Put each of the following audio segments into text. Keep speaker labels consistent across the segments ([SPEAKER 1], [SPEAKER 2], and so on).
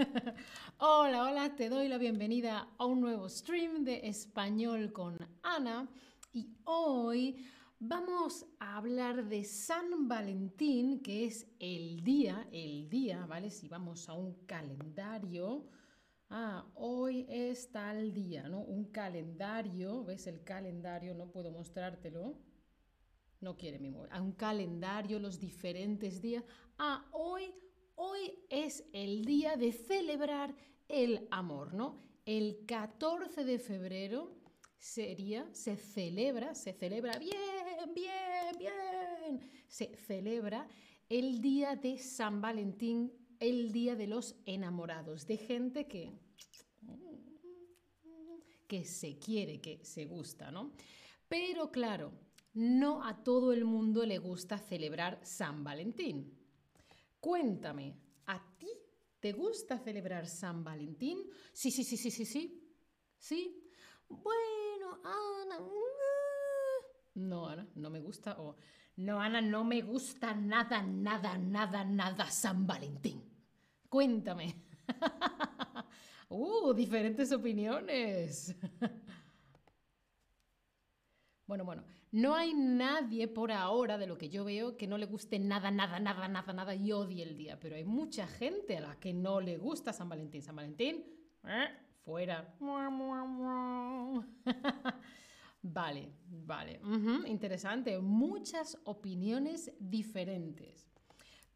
[SPEAKER 1] hola, hola, te doy la bienvenida a un nuevo stream de español con Ana y hoy vamos a hablar de San Valentín, que es el día, el día, ¿vale? Si vamos a un calendario, ah, hoy es tal día, ¿no? Un calendario, ¿ves el calendario? No puedo mostrártelo. No quiere mi móvil. A un calendario, los diferentes días. Ah, hoy hoy es el día de celebrar el amor, ¿no? El 14 de febrero sería, se celebra, se celebra bien, bien, bien, se celebra el día de San Valentín, el día de los enamorados, de gente que que se quiere, que se gusta, ¿no? Pero claro, no a todo el mundo le gusta celebrar San Valentín. Cuéntame, ¿a ti te gusta celebrar San Valentín? Sí, sí, sí, sí, sí, sí. ¿Sí? Bueno, Ana. Mm, no, Ana, no me gusta. O no, Ana, no me gusta nada, nada, nada, nada San Valentín. Cuéntame. uh, diferentes opiniones. Bueno, bueno, no hay nadie por ahora de lo que yo veo que no le guste nada, nada, nada, nada, nada y odie el día, pero hay mucha gente a la que no le gusta San Valentín. San Valentín, ¿eh? fuera. vale, vale, interesante, muchas opiniones diferentes.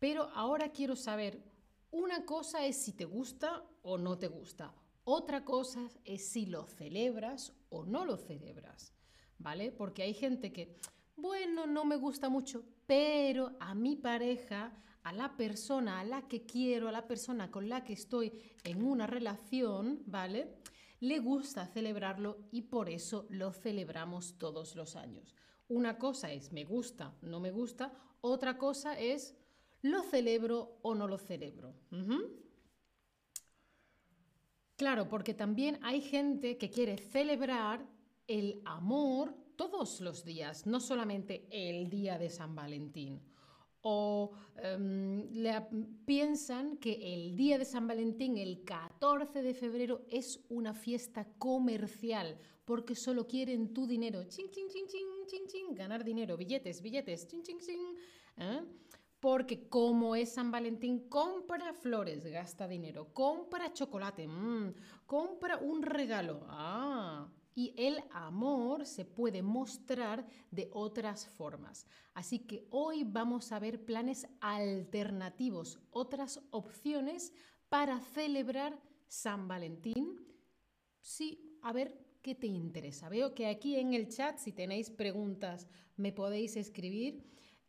[SPEAKER 1] Pero ahora quiero saber, una cosa es si te gusta o no te gusta, otra cosa es si lo celebras o no lo celebras. ¿Vale? Porque hay gente que, bueno, no me gusta mucho, pero a mi pareja, a la persona a la que quiero, a la persona con la que estoy en una relación, ¿vale? Le gusta celebrarlo y por eso lo celebramos todos los años. Una cosa es me gusta, no me gusta, otra cosa es lo celebro o no lo celebro. Claro, porque también hay gente que quiere celebrar el amor todos los días, no solamente el día de San Valentín. O em, piensan que el día de San Valentín, el 14 de febrero, es una fiesta comercial, porque solo quieren tu dinero. Ching, ching, ching, ching, ching, ching, ganar dinero, billetes, billetes, ching, ching, ching. ¿eh? Porque como es San Valentín, compra flores, gasta dinero, compra chocolate, mm, compra un regalo. Ah, y el amor se puede mostrar de otras formas. Así que hoy vamos a ver planes alternativos, otras opciones para celebrar San Valentín. Sí, a ver qué te interesa. Veo que aquí en el chat, si tenéis preguntas, me podéis escribir.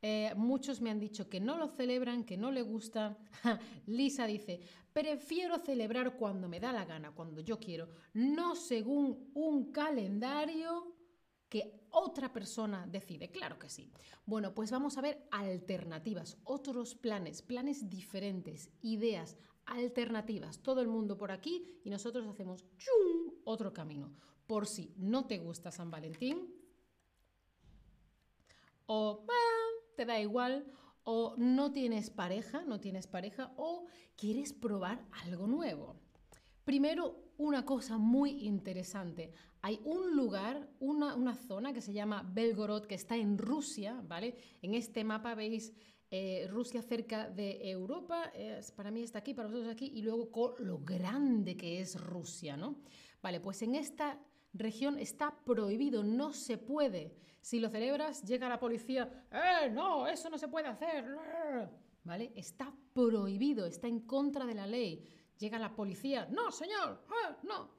[SPEAKER 1] Eh, muchos me han dicho que no lo celebran, que no le gusta. Lisa dice, prefiero celebrar cuando me da la gana, cuando yo quiero, no según un calendario que otra persona decide. Claro que sí. Bueno, pues vamos a ver alternativas, otros planes, planes diferentes, ideas alternativas. Todo el mundo por aquí y nosotros hacemos otro camino. Por si no te gusta San Valentín o te da igual, o no tienes pareja, no tienes pareja, o quieres probar algo nuevo. Primero, una cosa muy interesante. Hay un lugar, una, zona que se llama Belgorod, que está en Rusia, ¿vale? En este mapa veis eh, Rusia cerca de Europa, para mí está aquí, para vosotros aquí, y luego con lo grande que es Rusia, ¿no? Vale, pues en esta región está prohibido, no se puede. Si lo celebras, llega la policía, ¡eh, no, eso no se puede hacer! ¿Vale? Está prohibido, está en contra de la ley. Llega la policía, no, señor, ¡eh, no.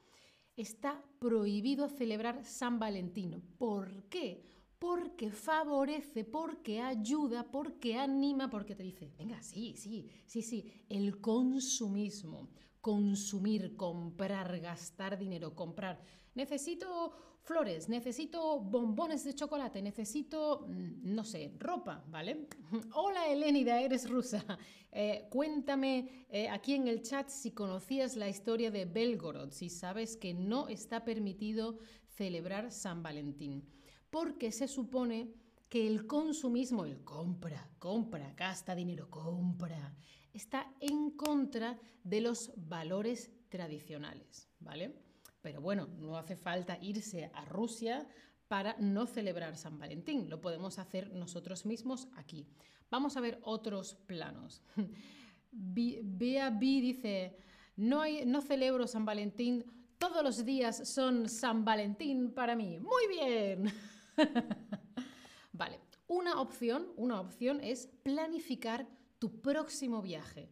[SPEAKER 1] Está prohibido celebrar San Valentín. ¿Por qué? Porque favorece, porque ayuda, porque anima, porque te dice, venga, sí, sí, sí, sí, el consumismo, consumir, comprar, gastar dinero, comprar necesito flores, necesito bombones de chocolate, necesito, mm, no sé, ropa, ¿vale? Hola Elenida, eres rusa. Eh, cuéntame eh, aquí en el chat si conocías la historia de Belgorod, si sabes que no está permitido celebrar San Valentín, porque se supone que el consumismo, el compra, compra, gasta dinero, compra, está en contra de los valores tradicionales, ¿vale? Pero bueno, no hace falta irse a Rusia para no celebrar San Valentín, lo podemos hacer nosotros mismos aquí. Vamos a ver otros planos. Bea B dice, no, no celebro San Valentín, todos los días son San Valentín para mí. Muy bien. vale, una opción, una opción es planificar tu próximo viaje.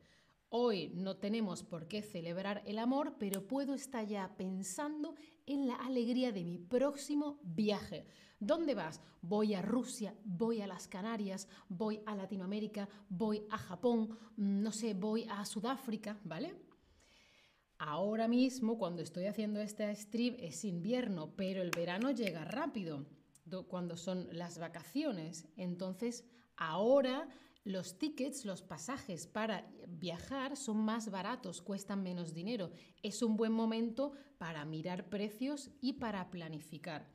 [SPEAKER 1] Hoy no tenemos por qué celebrar el amor, pero puedo estar ya pensando en la alegría de mi próximo viaje. ¿Dónde vas? Voy a Rusia, voy a las Canarias, voy a Latinoamérica, voy a Japón, mm, no sé, voy a Sudáfrica, ¿vale? Ahora mismo, cuando estoy haciendo este stream, es invierno, pero el verano llega rápido, cuando son las vacaciones. Entonces, ahora los tickets, los pasajes para viajar son más baratos, cuestan menos dinero. Es un buen momento para mirar precios y para planificar.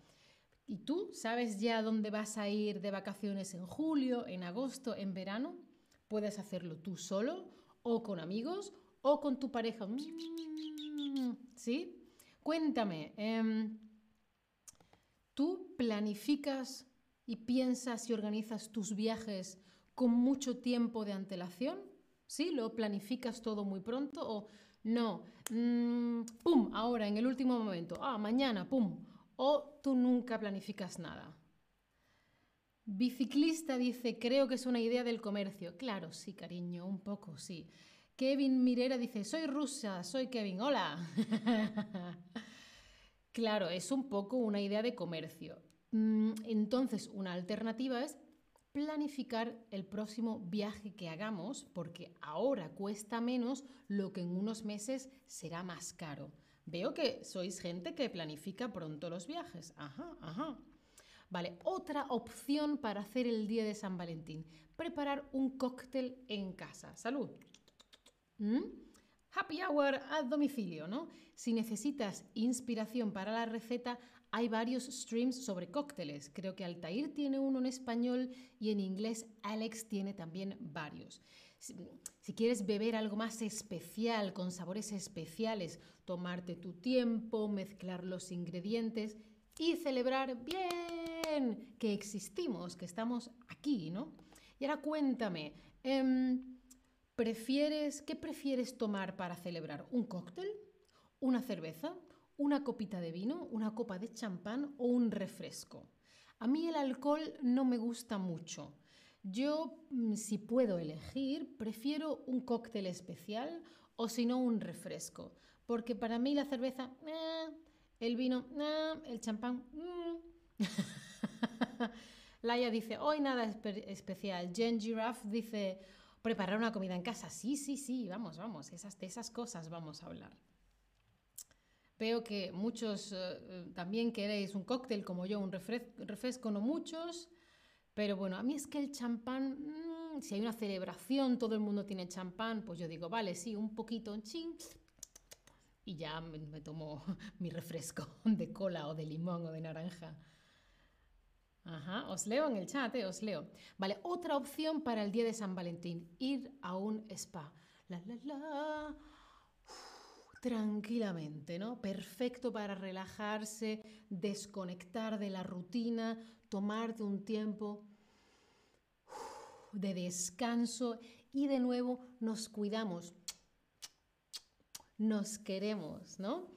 [SPEAKER 1] ¿Y tú sabes ya dónde vas a ir de vacaciones en julio, en agosto, en verano? Puedes hacerlo tú solo o con amigos o con tu pareja. Mm, ¿Sí? Cuéntame, em, ¿tú planificas y piensas y organizas tus viajes con mucho tiempo de antelación? ¿Sí? ¿Lo planificas todo muy pronto o no? Mm, ¡Pum! Ahora, en el último momento. Ah, mañana, ¡pum! O tú nunca planificas nada. Biciclista dice, creo que es una idea del comercio. Claro, sí, cariño, un poco, sí. Kevin Mirera dice, soy rusa, soy Kevin, hola. claro, es un poco una idea de comercio. Mm, entonces, una alternativa es planificar el próximo viaje que hagamos, porque ahora cuesta menos lo que en unos meses será más caro. Veo que sois gente que planifica pronto los viajes. Ajá, ajá. Vale, otra opción para hacer el día de San Valentín, preparar un cóctel en casa. Salud. ¿Mm? Happy hour a domicilio, ¿no? Si necesitas inspiración para la receta, hay varios streams sobre cócteles. Creo que Altair tiene uno en español y en inglés Alex tiene también varios. Si, quieres beber algo más especial, con sabores especiales, tomarte tu tiempo, mezclar los ingredientes y celebrar bien que existimos, que estamos aquí, ¿no? Y ahora cuéntame, eh, ¿Prefieres, ¿Qué prefieres tomar para celebrar? ¿Un cóctel? ¿Una cerveza? ¿Una copita de vino? ¿Una copa de champán o un refresco? A mí el alcohol no me gusta mucho. Yo, mm, si puedo elegir, prefiero un cóctel especial o si no un refresco. Porque para mí la cerveza, eh, el vino, eh, el champán. Mm. Laia dice, hoy nada especial. Jen Giraffe dice, preparar una comida en casa. Sí, sí, sí, vamos, vamos, esas, de esas cosas vamos a hablar. Veo que muchos eh, también queréis un cóctel como yo, un refresco, no muchos. Pero bueno, a mí es que el champán, mm, si hay una celebración, todo el mundo tiene champán, pues yo digo, vale, sí, un poquito, un ching, y ya me, me tomo mi refresco de cola o de limón o de naranja. Ajá, os leo en el chat, eh, os leo. Vale, otra opción para el día de San Valentín, ir a un spa. La, la, la. Tranquilamente, ¿no? Perfecto para relajarse, desconectar de la rutina, tomarte un tiempo de descanso y de nuevo nos cuidamos, nos queremos, ¿no?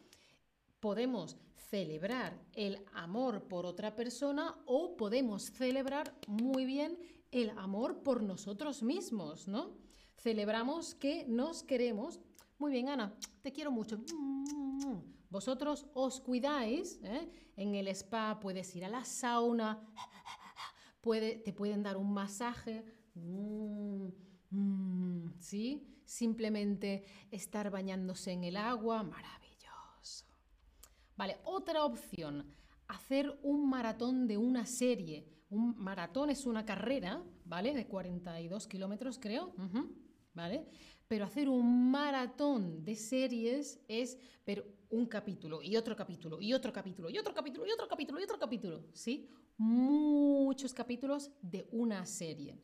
[SPEAKER 1] Podemos celebrar el amor por otra persona o podemos celebrar muy bien el amor por nosotros mismos, ¿no? Celebramos que nos queremos. Muy bien, Ana, te quiero mucho. Vosotros os cuidáis, ¿eh? en el spa puedes ir a la sauna, puede, te pueden dar un masaje, ¿sí? Simplemente estar bañándose en el agua, maravilloso Vale, otra opción, hacer un maratón de una serie. Un maratón es una carrera, ¿vale? De 42 kilómetros, creo, ¿vale? Pero hacer un maratón de series es, pero un capítulo y otro capítulo y otro capítulo y otro capítulo y otro capítulo y otro capítulo, ¿sí? Muchos capítulos de una serie.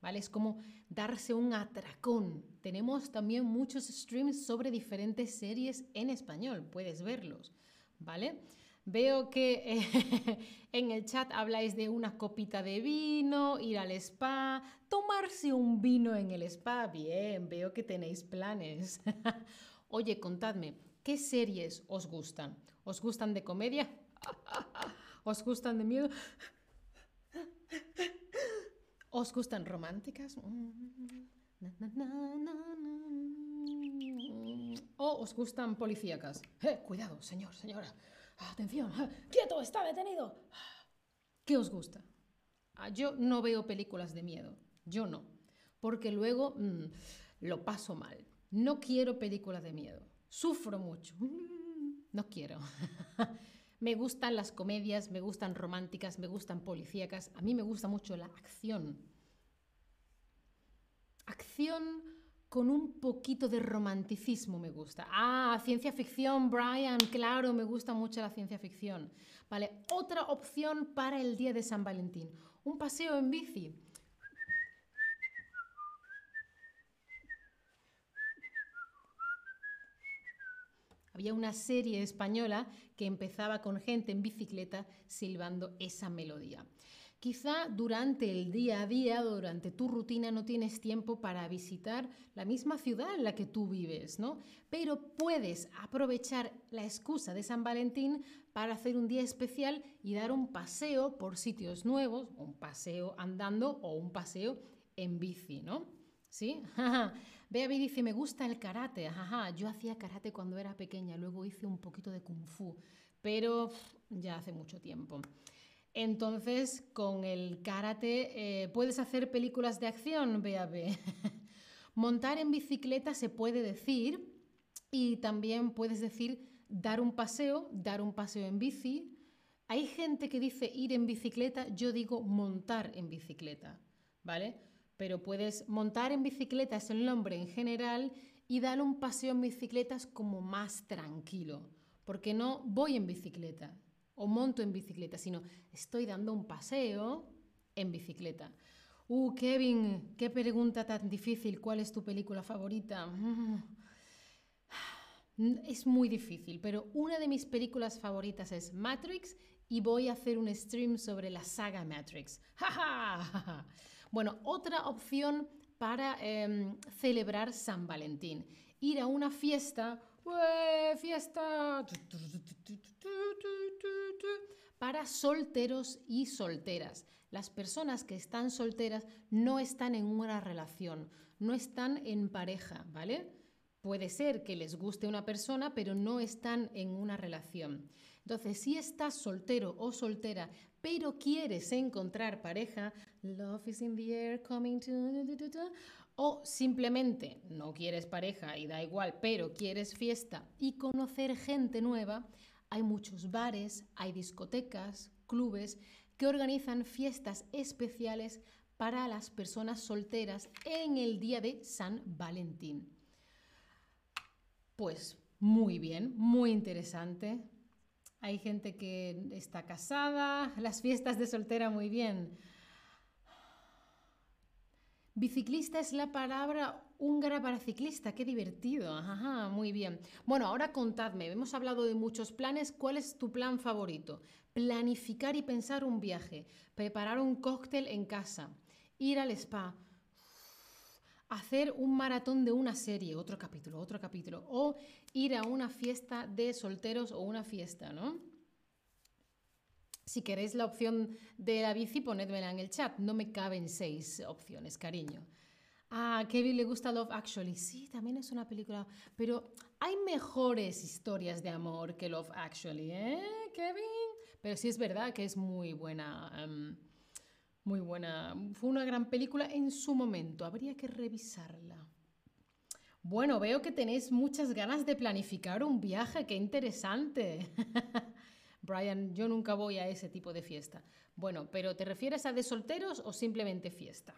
[SPEAKER 1] ¿Vale? Es como darse un atracón. Tenemos también muchos streams sobre diferentes series en español, puedes verlos, ¿vale? Veo que eh, en el chat habláis de una copita de vino, ir al spa, tomarse un vino en el spa. Bien, veo que tenéis planes. Oye, contadme, ¿qué series os gustan? ¿Os gustan de comedia? ¿Os gustan de miedo? ¿Os gustan románticas? ¿O os gustan policíacas? Eh, cuidado, señor, señora. Atención, quieto, está detenido. ¿Qué os gusta? Ah, yo no veo películas de miedo, yo no, porque luego mm, lo paso mal. No quiero películas de miedo, sufro mucho, no quiero. me gustan las comedias, me gustan románticas, me gustan policíacas, a mí me gusta mucho la acción. Acción con un poquito de romanticismo me gusta. Ah, ciencia ficción, Brian, claro, me gusta mucho la ciencia ficción. Vale, otra opción para el día de San Valentín, un paseo en bici. Había una serie española que empezaba con gente en bicicleta silbando esa melodía. Quizá durante el día a día, durante tu rutina, no tienes tiempo para visitar la misma ciudad en la que tú vives, ¿no? Pero puedes aprovechar la excusa de San Valentín para hacer un día especial y dar un paseo por sitios nuevos, un paseo andando o un paseo en bici, ¿no? ¿Sí? Bea dice, me gusta el karate. Ajá, yo hacía karate cuando era pequeña, luego hice un poquito de kung fu, pero ya hace mucho tiempo. Entonces, con el karate eh, puedes hacer películas de acción, BAB. Montar en bicicleta se puede decir y también puedes decir dar un paseo, dar un paseo en bici. Hay gente que dice ir en bicicleta, yo digo montar en bicicleta, ¿vale? Pero puedes montar en bicicleta es el nombre en general y dar un paseo en bicicleta es como más tranquilo, porque no voy en bicicleta, o monto en bicicleta, sino estoy dando un paseo en bicicleta. Uh, Kevin, qué pregunta tan difícil. ¿Cuál es tu película favorita? Es muy difícil, pero una de mis películas favoritas es Matrix y voy a hacer un stream sobre la saga Matrix. bueno, otra opción para em, celebrar San Valentín. Ir a una fiesta fiesta! Para solteros y solteras. Las personas que están solteras no están en una relación, no están en pareja, ¿vale? Puede ser que les guste una persona, pero no están en una relación. Entonces, si estás soltero o soltera, pero quieres encontrar pareja, love is in the air coming to o simplemente no quieres pareja y da igual, pero quieres fiesta y conocer gente nueva, hay muchos bares, hay discotecas, clubes que organizan fiestas especiales para las personas solteras en el día de San Valentín. Pues muy bien, muy interesante. Hay gente que está casada, las fiestas de soltera muy bien. Biciclista es la palabra húngara para ciclista. Qué divertido. Muy bien. Bueno, ahora contadme. Hemos hablado de muchos planes. ¿Cuál es tu plan favorito? Planificar y pensar un viaje. Preparar un cóctel en casa. Ir al spa. Hacer un maratón de una serie, otro capítulo, otro capítulo. O ir a una fiesta de solteros o una fiesta, ¿no? Si queréis la opción de la bici, ponedmela en el chat. No me caben seis opciones, cariño. A Kevin le gusta Love Actually. Sí, también es una película. Pero hay mejores historias de amor que Love Actually, ¿eh, Kevin? Pero sí es verdad que es muy buena. Em, muy buena. Fue una gran película en su momento. Habría que revisarla. Bueno, veo que tenéis muchas ganas de planificar un viaje. ¡Qué interesante! Brian, yo nunca voy a ese tipo de fiesta. Bueno, pero ¿te refieres a de solteros o simplemente fiesta?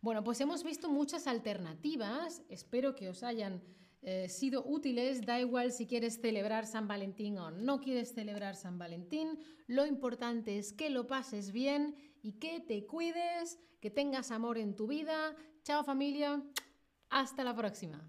[SPEAKER 1] Bueno, pues hemos visto muchas alternativas, espero que os hayan eh, sido útiles. Da igual si quieres celebrar San Valentín o no quieres celebrar San Valentín. Lo importante es que lo pases bien y que te cuides, que tengas amor en tu vida. Chao familia. Hasta la próxima.